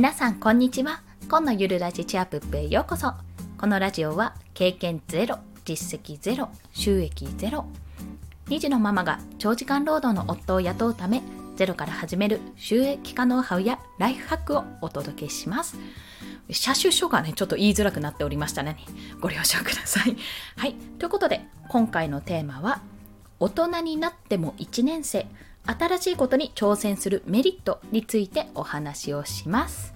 皆さんこんにちは今のゆるラジチアップへようこそこのラジオは経験ゼロ実績ゼロ収益ゼロ2児のママが長時間労働の夫を雇うためゼロから始める収益化ノウハウやライフハックをお届けします車種書がね、ちょっと言いづらくなっておりましたね。ご了承ください。はい。ということで、今回のテーマは、大人になっても1年生、新しいことに挑戦するメリットについてお話をします。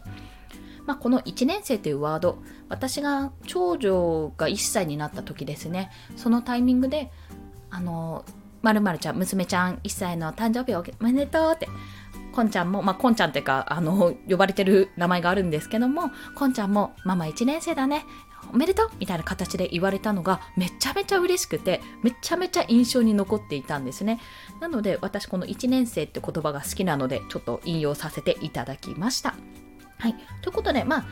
まあ、この1年生というワード、私が長女が1歳になった時ですね、そのタイミングで、あの、まるまるちゃん、娘ちゃん1歳の誕生日おめでとうって、こんちゃんも、まあ、こんちゃんっていうか、あの、呼ばれてる名前があるんですけども、こんちゃんも、ママ1年生だね。おめでとうみたいな形で言われたのがめちゃめちゃ嬉しくてめちゃめちゃ印象に残っていたんですねなので私この1年生って言葉が好きなのでちょっと引用させていただきましたはい。ということで、まあ、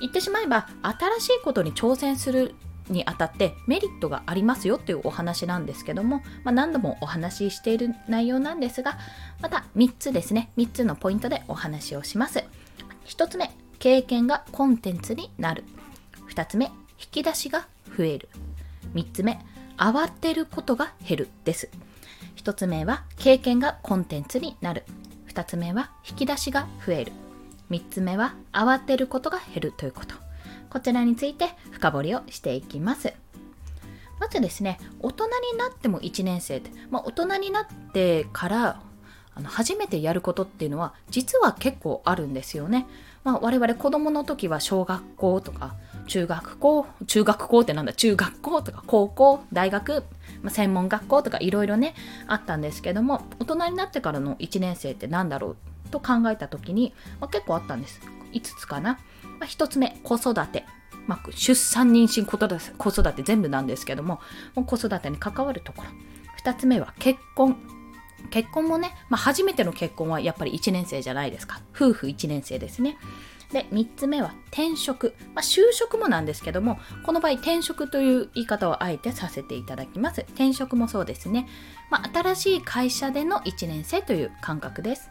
言ってしまえば、新しいことに挑戦するにあたってメリットがありますよっていうお話なんですけども、まあ、何度もお話ししている内容なんですが、また3つですね、3つのポイントでお話をします。1つ目、経験がコンテンツになる。2つ目、引き出しが増える。3つ目、慌てることが減るです。1つ目は経験がコンテンツになる。2つ目は引き出しが増える。3つ目は慌てることが減るということ。こちらについて深掘りをしていきます。まずですね、大人になっても1年生って、まあ、大人になってからあの初めてやることっていうのは実は結構あるんですよね。まあ、我々子供の時は小学校とか中学校、中学校ってなんだ、中学校とか高校、大学、まあ、専門学校とかいろいろね、あったんですけども、大人になってからの1年生って何だろうと考えた時に、まあ、結構あったんです。5つかな。まあ、1つ目、子育て。まあ、出産、妊娠、子育て全部なんですけども、もう子育てに関わるところ。2つ目は結婚。結婚もね、まあ、初めての結婚はやっぱり1年生じゃないですか。夫婦1年生ですね。で、3つ目は転職。まあ、就職もなんですけども、この場合転職という言い方をあえてさせていただきます。転職もそうですね。まあ、新しい会社での1年生という感覚です。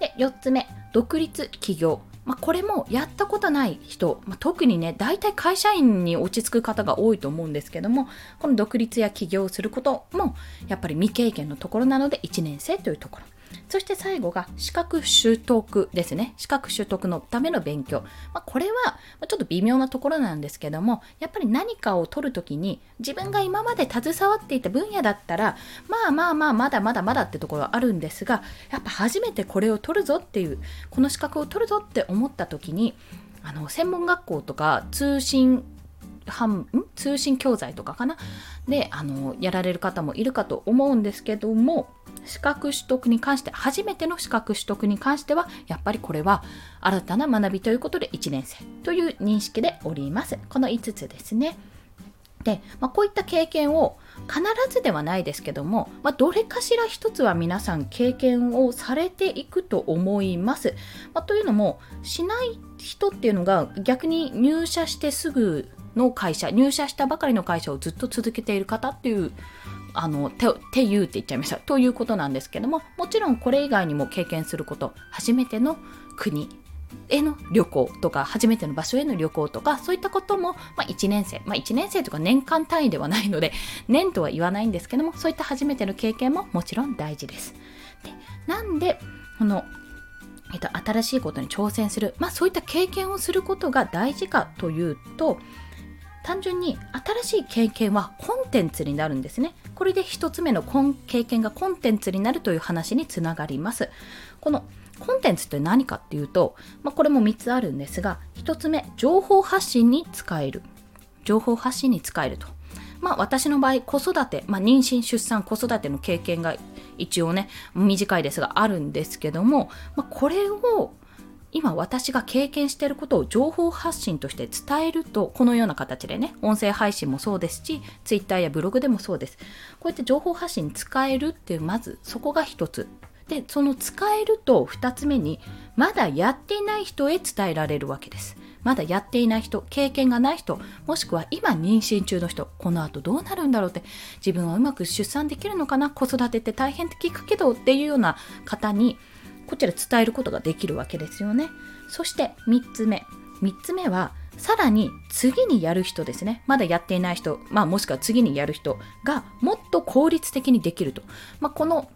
で、4つ目、独立起業。まあ、これもやったことない人、まあ、特にね、大体会社員に落ち着く方が多いと思うんですけども、この独立や起業をすることも、やっぱり未経験のところなので1年生というところ。そして最後が資格取得ですね。資格取得のための勉強。まあ、これはちょっと微妙なところなんですけども、やっぱり何かを取るときに自分が今まで携わっていた分野だったら、まあまあまあまだまだまだってところはあるんですが、やっぱ初めてこれを取るぞっていう、この資格を取るぞって思ったときに、あの専門学校とか通信通信教材とかかな？であのやられる方もいるかと思うんですけども資格取得に関して、初めての資格取得に関しては、やっぱりこれは新たな学びということで1年生という認識でおります。この5つですね。で、まあ、こういった経験を必ずではないですけども、まあ、どれかしら一つは皆さん経験をされていくと思います。まあ、というのも、しない人っていうのが逆に入社してすぐの会社、入社したばかりの会社をずっと続けている方っていうあのてていうって言っちゃいましたということなんですけどももちろんこれ以外にも経験すること初めての国への旅行とか初めての場所への旅行とかそういったことも、まあ、1年生、まあ、1年生とか年間単位ではないので 年とは言わないんですけどもそういった初めての経験ももちろん大事です。でなんでこのえっと、新しいことに挑戦する、まあ、そういった経験をすることが大事かというと単純に新しい経験はコンテンツになるんですね。これで1つ目の経験がコンテンツになるという話につながります。このコンテンツって何かっていうと、まあ、これも3つあるんですが、1つ目、情報発信に使える。情報発信に使えると。まあ私の場合、子育て、まあ、妊娠、出産、子育ての経験が一応ね、短いですがあるんですけども、まあ、これを今私が経験していることを情報発信として伝えるとこのような形でね音声配信もそうですし Twitter やブログでもそうです。こうやって情報発信使えるっていうまずそこが一つ。でその使えると2つ目にまだやっていない人へ伝えられるわけです。まだやっていない人経験がない人もしくは今妊娠中の人この後どうなるんだろうって自分はうまく出産できるのかな子育てって大変って聞くけどっていうような方にこちら伝えることができるわけですよね。そして3つ目。3つ目は、さらに次にやる人ですね。まだやっていない人、まあもしくは次にやる人がもっと効率的にできると。まあ、この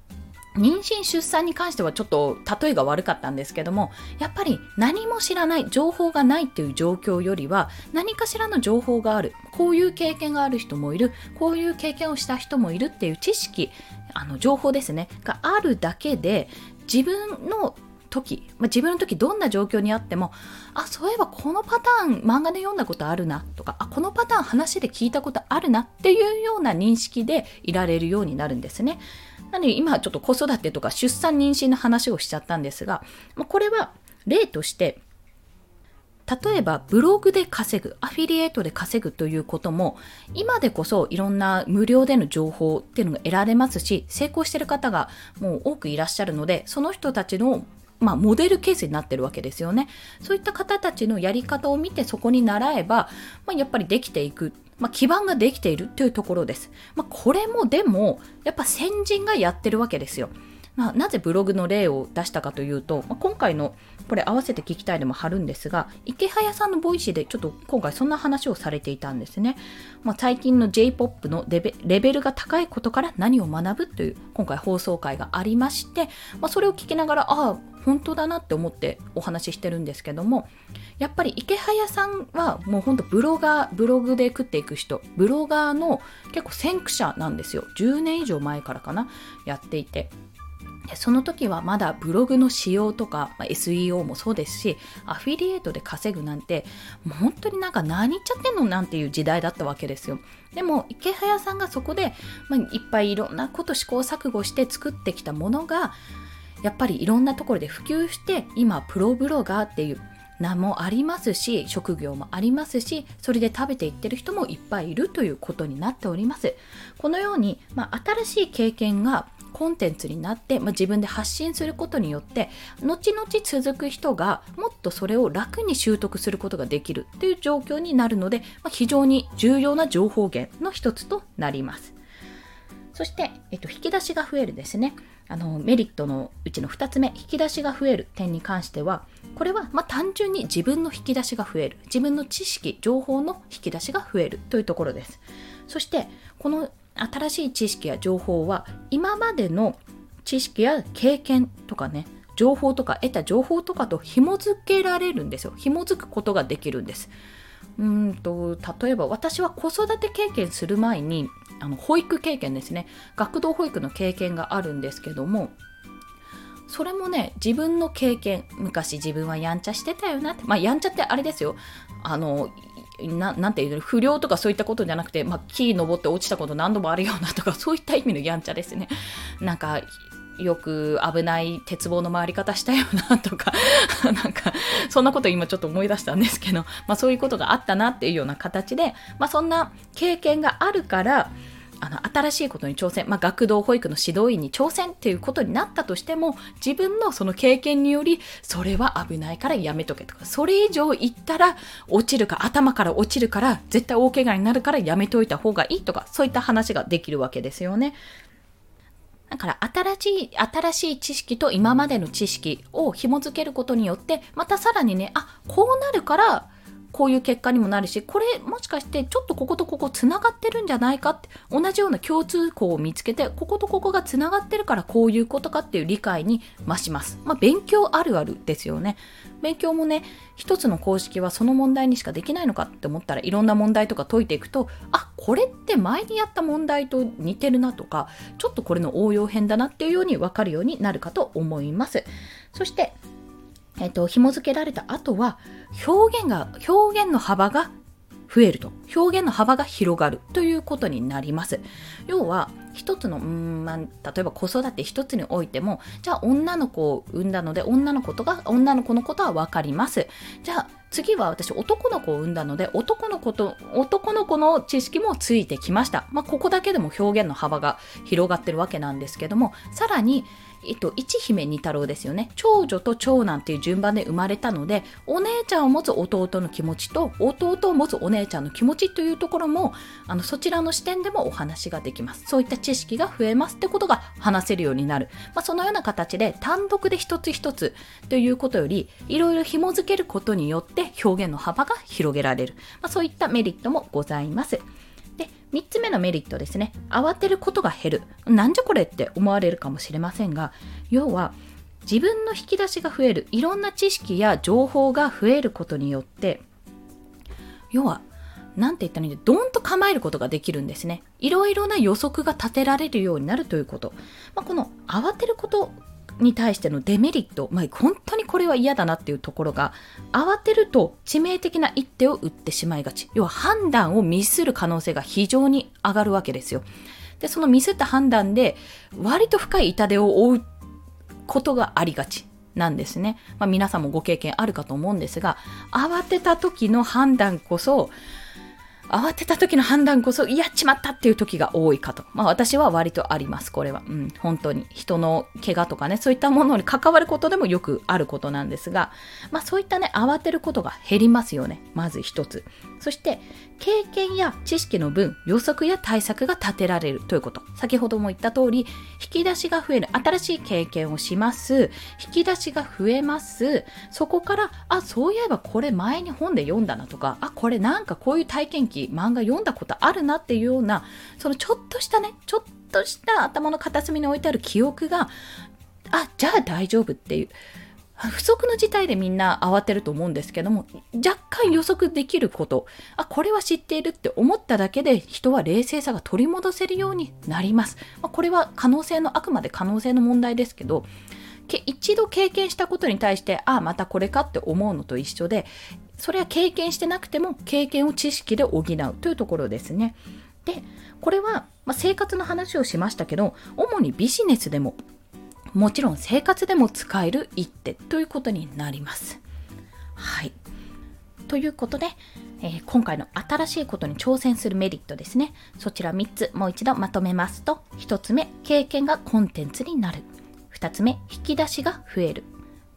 妊娠出産に関してはちょっと例えが悪かったんですけどもやっぱり何も知らない情報がないっていう状況よりは何かしらの情報があるこういう経験がある人もいるこういう経験をした人もいるっていう知識あの情報ですねがあるだけで自分の時、まあ、自分の時どんな状況にあってもあそういえばこのパターン漫画で読んだことあるなとかあこのパターン話で聞いたことあるなっていうような認識でいられるようになるんですね。なので今ちょっと子育てとか出産妊娠の話をしちゃったんですが、まあ、これは例として例えばブログで稼ぐ、アフィリエイトで稼ぐということも、今でこそいろんな無料での情報っていうのが得られますし、成功してる方がもう多くいらっしゃるので、その人たちのまあ、モデルケースになってるわけですよね。そういった方たちのやり方を見てそこに習えば、まあ、やっぱりできていく。まあ、基盤ができているというところです。ま、これもでも、やっぱ先人がやってるわけですよ。まあ、なぜブログの例を出したかというと、まあ、今回のこれ合わせて聞きたいでも貼るんですがイケハヤさんのボイシーでちょっと今回そんな話をされていたんですね、まあ、最近の J-POP のレベルが高いことから何を学ぶという今回放送回がありまして、まあ、それを聞きながらああ本当だなって思ってお話ししてるんですけどもやっぱり池早さんはもうほんとブロガーブログで食っていく人ブロガーの結構先駆者なんですよ。10年以上前からかなやっていて。その時はまだブログの仕様とか、まあ、SEO もそうですしアフィリエイトで稼ぐなんて本当になんか何言っちゃってんのなんていう時代だったわけですよ。でも池早さんがそこで、まあ、いっぱいいろんなこと試行錯誤して作ってきたものがやっぱりいろんなところで普及して今プロブロガーっていう名もありますし職業もありますしそれで食べていってる人もいっぱいいるということになっております。このように、まあ、新しい経験がコンテンツになって、まあ、自分で発信することによって後々続く人がもっとそれを楽に習得することができるという状況になるので、まあ、非常に重要な情報源の一つとなります。そして、えっと、引き出しが増えるですね。あのメリットのうちの2つ目、引き出しが増える点に関しては、これはま単純に自分の引き出しが増える。自分の知識、情報の引き出しが増えるというところです。そして、この新しい知識や情報は今までの知識や経験とかね情報とか得た情報とかと紐付けられるんですよ。紐づくことができるんです。うんと例えば私は子育て経験する前にあの保育経験ですね。学童保育の経験があるんですけどもそれもね自分の経験昔自分はやんちゃしてたよなってまあやんちゃってあれですよ。あのななんていうの不良とかそういったことじゃなくて、まあ、木登って落ちたこと何度もあるようなとか そういった意味のやんちゃですね。なんかよく危ない鉄棒の回り方したよなとか なんかそんなこと今ちょっと思い出したんですけど、まあ、そういうことがあったなっていうような形で、まあ、そんな経験があるからあの新しいことに挑戦、まあ、学童保育の指導員に挑戦っていうことになったとしても自分のその経験によりそれは危ないからやめとけとかそれ以上言ったら落ちるか頭から落ちるから絶対大怪我になるからやめといた方がいいとかそういった話ができるわけですよね。だから新しい、新しい知識と今までの知識を紐付けることによって、またさらにね、あ、こうなるから、こういう結果にもなるしこれもしかしてちょっとこことここつながってるんじゃないかって同じような共通項を見つけてこことここがつながってるからこういうことかっていう理解に増します。まあ、勉強あるあるですよね。勉強もね一つの公式はその問題にしかできないのかって思ったらいろんな問題とか解いていくとあこれって前にやった問題と似てるなとかちょっとこれの応用編だなっていうように分かるようになるかと思います。そしてえっと、紐付けられた後は、表現が、表現の幅が増えると。表現の幅が広がるということになります。要は、一つの、うんまあ、例えば子育て一つにおいても、じゃあ女の子を産んだので、女の子とか、女の子のことは分かります。じゃあ、次は私男の子を産んだので男の子と男の子の知識もついてきました、まあ、ここだけでも表現の幅が広がってるわけなんですけどもさらにえっと、一姫二太郎ですよね。長女と長男っていう順番で生まれたので、お姉ちゃんを持つ弟の気持ちと、弟を持つお姉ちゃんの気持ちというところも、あの、そちらの視点でもお話ができます。そういった知識が増えますってことが話せるようになる。まあ、そのような形で単独で一つ一つということより、いろいろ紐づけることによって表現の幅が広げられる。まあ、そういったメリットもございます。で、3つ目のメリットですね。慌てることが減る。なんじゃこれって思われるかもしれませんが、要は自分の引き出しが増える。いろんな知識や情報が増えることによって、要は、なんて言ったらいいん、ドンと構えることができるんですね。いろいろな予測が立てられるようになるということ。まあ、この慌てることに対してのデメリット、まあ、本当にこれは嫌だなっていうところが慌てると致命的な一手を打ってしまいがち要は判断をミスる可能性が非常に上がるわけですよでそのミスった判断で割と深い痛手を負うことがありがちなんですね、まあ、皆さんもご経験あるかと思うんですが慌てた時の判断こそ慌てた時の判断こそ、やっちまったっていう時が多いかと。まあ私は割とあります、これは。うん、本当に。人の怪我とかね、そういったものに関わることでもよくあることなんですが、まあそういったね、慌てることが減りますよね。まず一つ。そして、経験や知識の分、予測や対策が立てられるということ。先ほども言った通り、引き出しが増える。新しい経験をします。引き出しが増えます。そこから、あ、そういえばこれ前に本で読んだなとか、あ、これなんかこういう体験記、漫画読んだことあるなっていうような、そのちょっとしたね、ちょっとした頭の片隅に置いてある記憶が、あ、じゃあ大丈夫っていう。不測の事態でみんな慌てると思うんですけども、若干予測できること、あ、これは知っているって思っただけで人は冷静さが取り戻せるようになります。まあ、これは可能性の、あくまで可能性の問題ですけど、一度経験したことに対してあ、あ、またこれかって思うのと一緒で、それは経験してなくても経験を知識で補うというところですね。で、これは、まあ、生活の話をしましたけど、主にビジネスでももちろん生活でも使える一手ということになります。はい。ということで、えー、今回の新しいことに挑戦するメリットですね。そちら3つもう一度まとめますと、1つ目、経験がコンテンツになる。2つ目、引き出しが増える。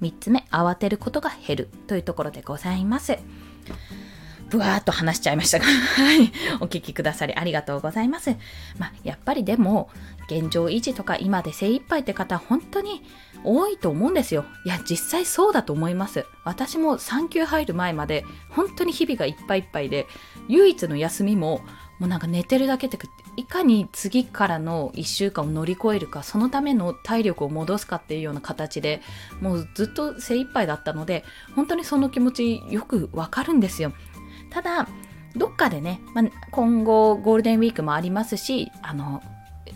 3つ目、慌てることが減るというところでございます。ぶわーっと話しちゃいましたが、はい。お聞きくださりありがとうございます。まあ、やっぱりでも、現状維持とか今で精一杯って方、本当に多いと思うんですよ。いや、実際そうだと思います。私も産休入る前まで、本当に日々がいっぱいいっぱいで、唯一の休みも、もうなんか寝てるだけでいかに次からの1週間を乗り越えるかそのための体力を戻すかっていうような形でもうずっと精一杯だったので本当にその気持ちよくわかるんですよ。ただどっかでね、まあ、今後ゴールデンウィークもありますしあの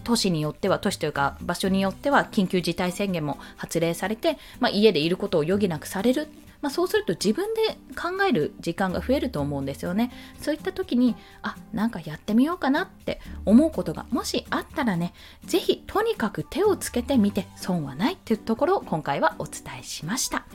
都市によっては都市というか場所によっては緊急事態宣言も発令されて、まあ、家でいることを余儀なくされるまあ、そうすると自分で考える時間が増えると思うんですよね。そういった時に、あ、なんかやってみようかなって思うことがもしあったらね、ぜひとにかく手をつけてみて損はないというところを今回はお伝えしました。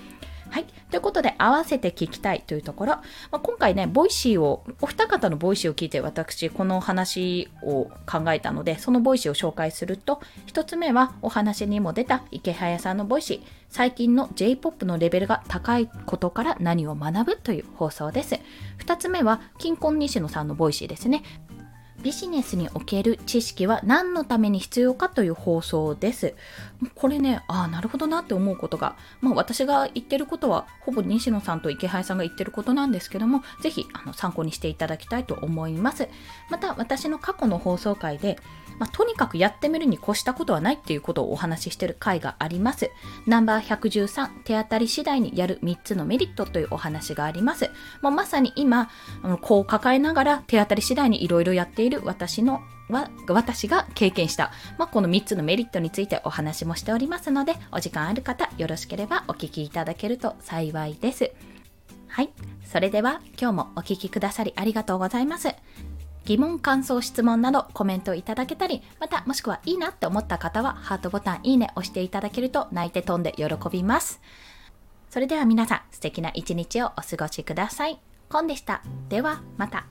はい。ということで、合わせて聞きたいというところ。まあ、今回ね、ボイシーを、お二方のボイシーを聞いて私、この話を考えたので、そのボイシーを紹介すると、一つ目はお話にも出たイケハヤさんのボイシー。最近の J-POP のレベルが高いことから何を学ぶという放送です。二つ目は、キンコン西野さんのボイシーですね。ビジネスにおける知識は何のために必要かという放送です。これね、ああ、なるほどなって思うことが、まあ私が言ってることは、ほぼ西野さんと池原さんが言ってることなんですけども、ぜひあの参考にしていただきたいと思います。また、私の過去の放送回で、まあ、とにかくやってみるに越したことはないっていうことをお話ししてる回があります。ナンバー113、手当たり次第にやる3つのメリットというお話があります。もうまさに今、こう抱えながら手当たり次第にいろいろやっている私のは私が経験した、まあ、この3つのメリットについてお話もしておりますので、お時間ある方、よろしければお聞きいただけると幸いです。はい。それでは今日もお聴きくださりありがとうございます。疑問、感想、質問などコメントいただけたり、またもしくはいいなって思った方はハートボタンいいね押していただけると泣いて飛んで喜びます。それでは皆さん素敵な一日をお過ごしください。コンでした。ではまた。